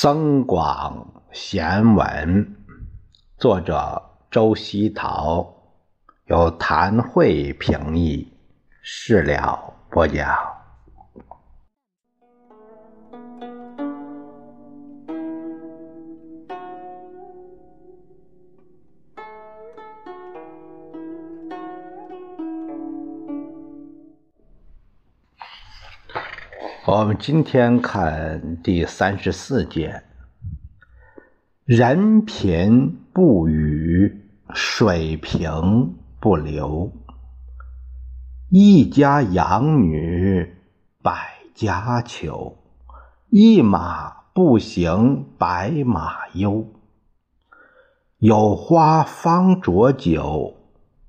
增广贤文，作者周希陶，由谭慧评译，事了播讲。我们今天看第三十四节：人贫不语，水平不流。一家养女百家求，一马不行白马忧。有花方酌酒，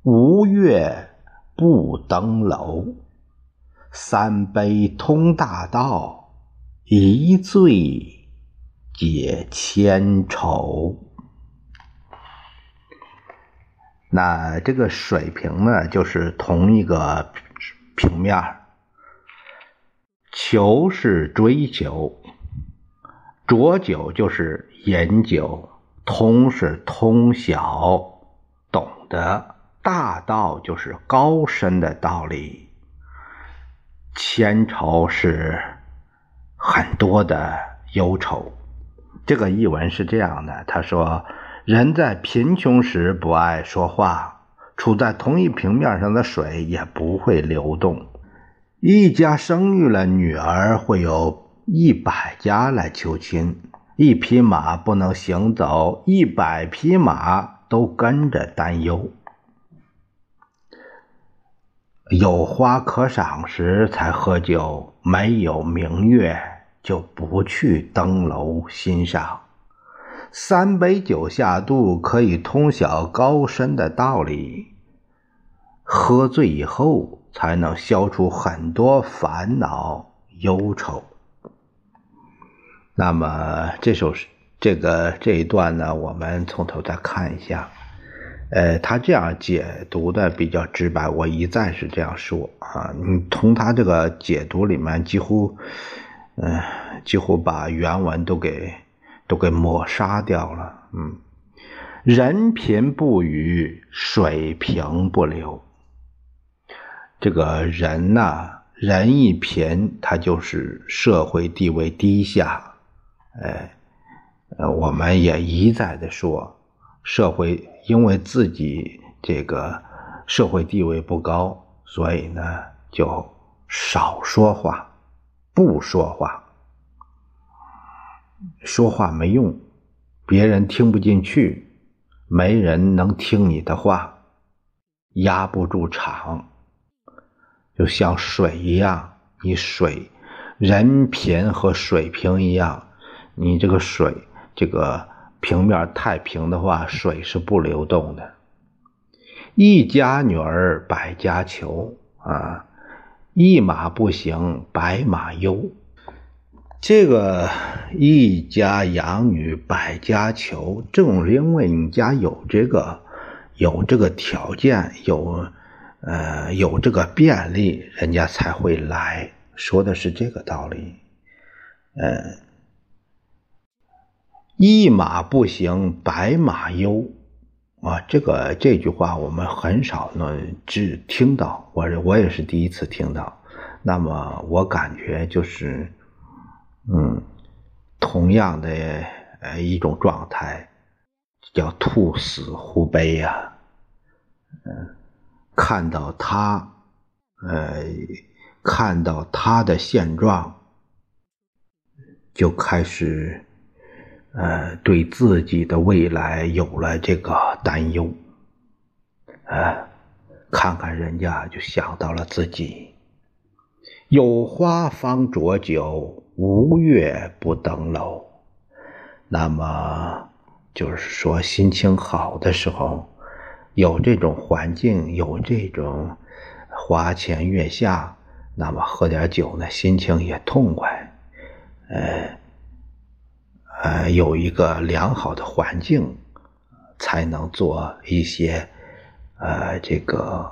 无月不登楼。三杯通大道，一醉解千愁。那这个水平呢，就是同一个平面求是追求，浊酒就是饮酒，通是通晓、懂得，大道就是高深的道理。千愁是很多的忧愁。这个译文是这样的：他说，人在贫穷时不爱说话，处在同一平面上的水也不会流动。一家生育了女儿，会有一百家来求亲；一匹马不能行走，一百匹马都跟着担忧。有花可赏时才喝酒，没有明月就不去登楼欣赏。三杯酒下肚，可以通晓高深的道理。喝醉以后，才能消除很多烦恼忧愁。那么这首这个这一段呢，我们从头再看一下。呃，他这样解读的比较直白，我一再是这样说啊。你从他这个解读里面，几乎，嗯，几乎把原文都给都给抹杀掉了。嗯，人贫不语，水平不流。这个人呐，人一贫，他就是社会地位低下。哎，呃，我们也一再的说。社会因为自己这个社会地位不高，所以呢就少说话，不说话，说话没用，别人听不进去，没人能听你的话，压不住场，就像水一样，你水人品和水平一样，你这个水这个。平面太平的话，水是不流动的。一家女儿百家求啊，一马不行白马忧。这个一家养女百家求，正是因为你家有这个有这个条件，有呃有这个便利，人家才会来说的是这个道理，嗯。一马不行，白马忧，啊，这个这句话我们很少能只听到，我我也是第一次听到。那么我感觉就是，嗯，同样的呃一种状态，叫兔死狐悲呀。嗯，看到他，呃，看到他的现状，就开始。呃，对自己的未来有了这个担忧，呃，看看人家就想到了自己。有花方酌酒，无月不登楼。那么就是说，心情好的时候，有这种环境，有这种花前月下，那么喝点酒呢，心情也痛快，呃。呃，有一个良好的环境，才能做一些呃这个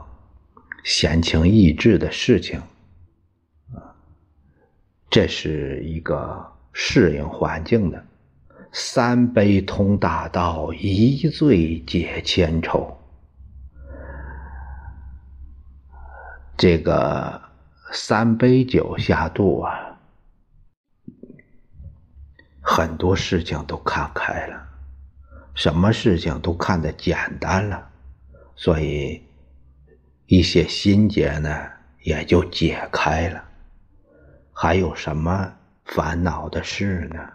闲情逸致的事情，啊，这是一个适应环境的三杯通大道，一醉解千愁。这个三杯酒下肚啊，很多事情都看开了，什么事情都看得简单了，所以一些心结呢也就解开了。还有什么烦恼的事呢？